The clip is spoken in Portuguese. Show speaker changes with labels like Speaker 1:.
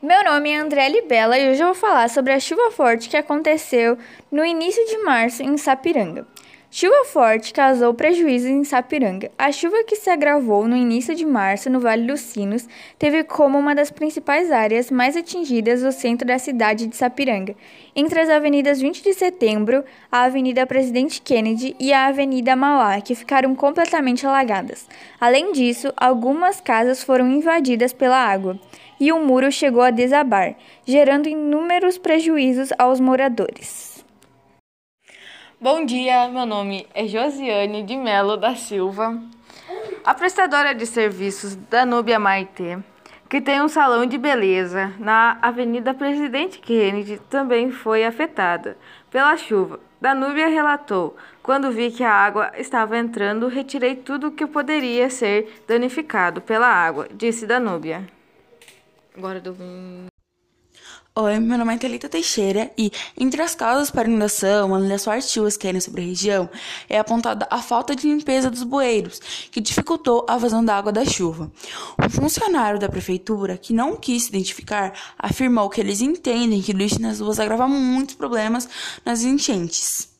Speaker 1: Meu nome é André Libela e hoje eu vou falar sobre a chuva forte que aconteceu no início de março em Sapiranga. Chuva forte causou prejuízos em Sapiranga. A chuva que se agravou no início de março no Vale dos Sinos teve como uma das principais áreas mais atingidas o centro da cidade de Sapiranga, entre as avenidas 20 de Setembro, a Avenida Presidente Kennedy e a Avenida Mauá, que ficaram completamente alagadas. Além disso, algumas casas foram invadidas pela água e o muro chegou a desabar, gerando inúmeros prejuízos aos moradores.
Speaker 2: Bom dia, meu nome é Josiane de Melo da Silva, a prestadora de serviços da Núbia Maitê, que tem um salão de beleza na Avenida Presidente Kennedy, também foi afetada pela chuva. Danúbia relatou: Quando vi que a água estava entrando, retirei tudo que poderia ser danificado pela água, disse Danúbia. Agora
Speaker 3: Oi, meu nome é Thalita Teixeira e, entre as causas para inundação, além das chuvas que caíram sobre a região, é apontada a falta de limpeza dos bueiros, que dificultou a vazão da água da chuva. Um funcionário da prefeitura, que não quis se identificar, afirmou que eles entendem que o lixo nas ruas agrava muitos problemas nas enchentes.